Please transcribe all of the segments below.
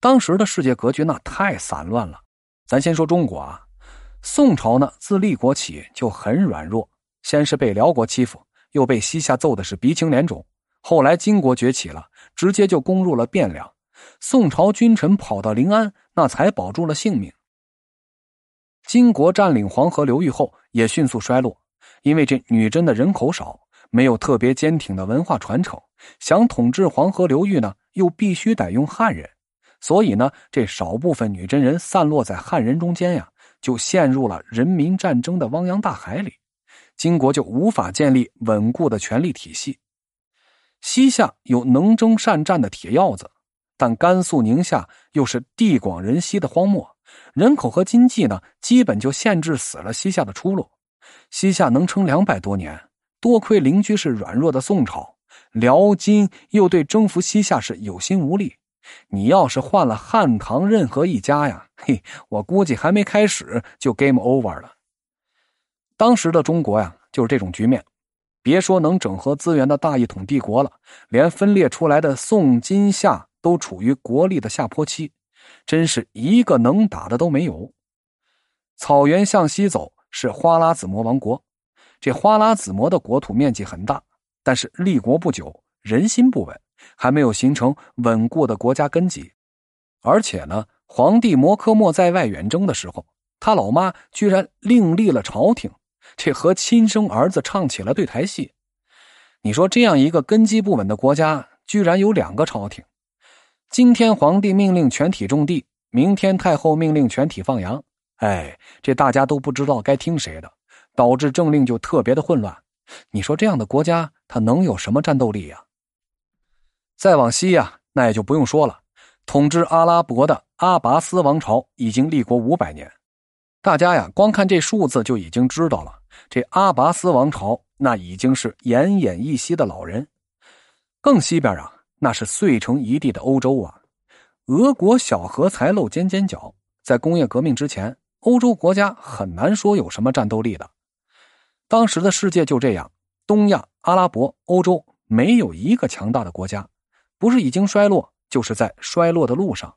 当时的世界格局那太散乱了。咱先说中国啊，宋朝呢自立国起就很软弱，先是被辽国欺负，又被西夏揍的是鼻青脸肿。后来金国崛起了，直接就攻入了汴梁，宋朝君臣跑到临安，那才保住了性命。金国占领黄河流域后，也迅速衰落，因为这女真的人口少，没有特别坚挺的文化传承，想统治黄河流域呢，又必须得用汉人。所以呢，这少部分女真人散落在汉人中间呀，就陷入了人民战争的汪洋大海里，金国就无法建立稳固的权力体系。西夏有能征善战的铁鹞子，但甘肃宁夏又是地广人稀的荒漠，人口和经济呢，基本就限制死了西夏的出路。西夏能撑两百多年，多亏邻居是软弱的宋朝，辽金又对征服西夏是有心无力。你要是换了汉唐任何一家呀，嘿，我估计还没开始就 game over 了。当时的中国呀，就是这种局面。别说能整合资源的大一统帝国了，连分裂出来的宋、金、夏都处于国力的下坡期，真是一个能打的都没有。草原向西走是花剌子模王国，这花剌子模的国土面积很大，但是立国不久，人心不稳。还没有形成稳固的国家根基，而且呢，皇帝摩诃末在外远征的时候，他老妈居然另立了朝廷，这和亲生儿子唱起了对台戏。你说这样一个根基不稳的国家，居然有两个朝廷？今天皇帝命令全体种地，明天太后命令全体放羊，哎，这大家都不知道该听谁的，导致政令就特别的混乱。你说这样的国家，它能有什么战斗力呀？再往西呀，那也就不用说了。统治阿拉伯的阿拔斯王朝已经立国五百年，大家呀，光看这数字就已经知道了，这阿拔斯王朝那已经是奄奄一息的老人。更西边啊，那是碎成一地的欧洲啊。俄国小荷才露尖尖角，在工业革命之前，欧洲国家很难说有什么战斗力的。当时的世界就这样，东亚、阿拉伯、欧洲没有一个强大的国家。不是已经衰落，就是在衰落的路上。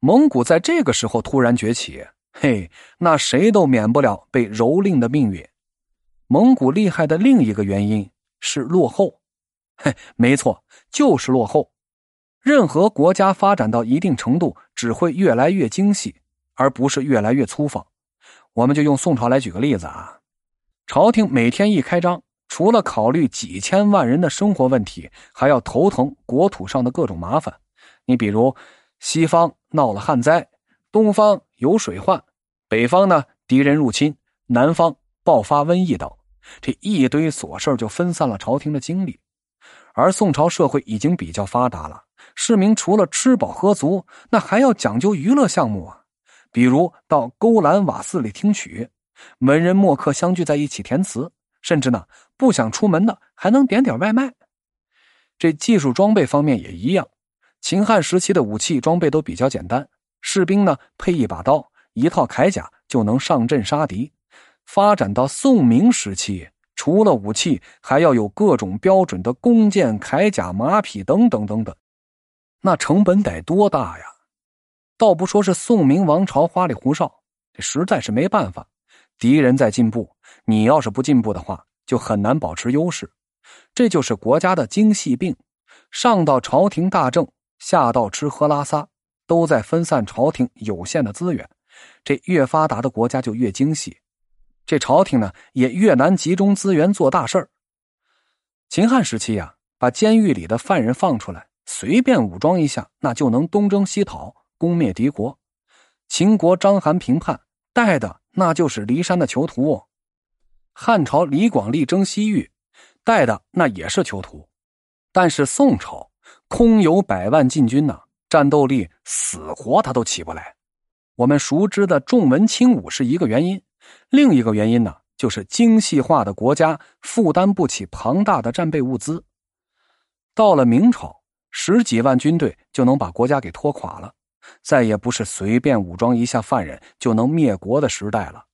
蒙古在这个时候突然崛起，嘿，那谁都免不了被蹂躏的命运。蒙古厉害的另一个原因是落后，嘿，没错，就是落后。任何国家发展到一定程度，只会越来越精细，而不是越来越粗放。我们就用宋朝来举个例子啊，朝廷每天一开张。除了考虑几千万人的生活问题，还要头疼国土上的各种麻烦。你比如，西方闹了旱灾，东方有水患，北方呢敌人入侵，南方爆发瘟疫等，这一堆琐事就分散了朝廷的精力。而宋朝社会已经比较发达了，市民除了吃饱喝足，那还要讲究娱乐项目啊，比如到勾栏瓦寺里听曲，文人墨客相聚在一起填词。甚至呢，不想出门的还能点点外卖。这技术装备方面也一样，秦汉时期的武器装备都比较简单，士兵呢配一把刀、一套铠甲就能上阵杀敌。发展到宋明时期，除了武器，还要有各种标准的弓箭、铠甲、马匹等等等等，那成本得多大呀？倒不说是宋明王朝花里胡哨，这实在是没办法。敌人在进步，你要是不进步的话，就很难保持优势。这就是国家的精细病。上到朝廷大政，下到吃喝拉撒，都在分散朝廷有限的资源。这越发达的国家就越精细，这朝廷呢也越难集中资源做大事儿。秦汉时期呀，把监狱里的犯人放出来，随便武装一下，那就能东征西讨，攻灭敌国。秦国章邯平叛，带的。那就是骊山的囚徒，汉朝李广力征西域，带的那也是囚徒，但是宋朝空有百万禁军呢，战斗力死活他都起不来。我们熟知的重文轻武是一个原因，另一个原因呢，就是精细化的国家负担不起庞大的战备物资。到了明朝，十几万军队就能把国家给拖垮了。再也不是随便武装一下犯人就能灭国的时代了。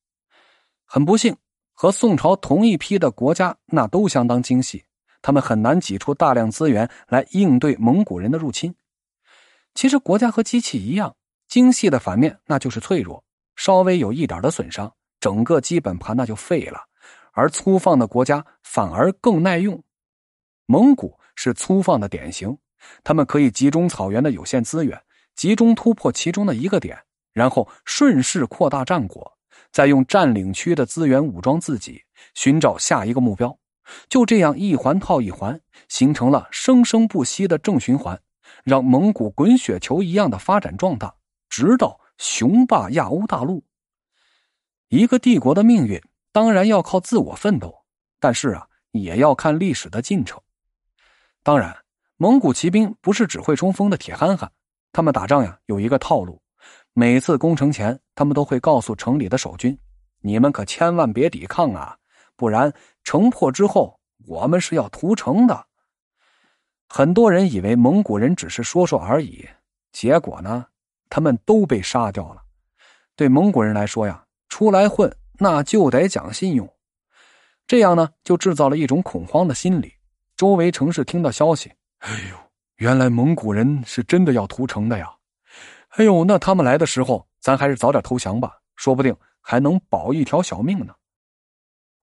很不幸，和宋朝同一批的国家那都相当精细，他们很难挤出大量资源来应对蒙古人的入侵。其实国家和机器一样，精细的反面那就是脆弱，稍微有一点的损伤，整个基本盘那就废了。而粗放的国家反而更耐用。蒙古是粗放的典型，他们可以集中草原的有限资源，集中突破其中的一个点，然后顺势扩大战果，再用占领区的资源武装自己，寻找下一个目标。就这样一环套一环，形成了生生不息的正循环。让蒙古滚雪球一样的发展壮大，直到雄霸亚欧大陆。一个帝国的命运当然要靠自我奋斗，但是啊，也要看历史的进程。当然，蒙古骑兵不是只会冲锋的铁憨憨，他们打仗呀有一个套路。每次攻城前，他们都会告诉城里的守军：“你们可千万别抵抗啊，不然城破之后，我们是要屠城的。”很多人以为蒙古人只是说说而已，结果呢，他们都被杀掉了。对蒙古人来说呀，出来混那就得讲信用，这样呢，就制造了一种恐慌的心理。周围城市听到消息，哎呦，原来蒙古人是真的要屠城的呀！哎呦，那他们来的时候，咱还是早点投降吧，说不定还能保一条小命呢。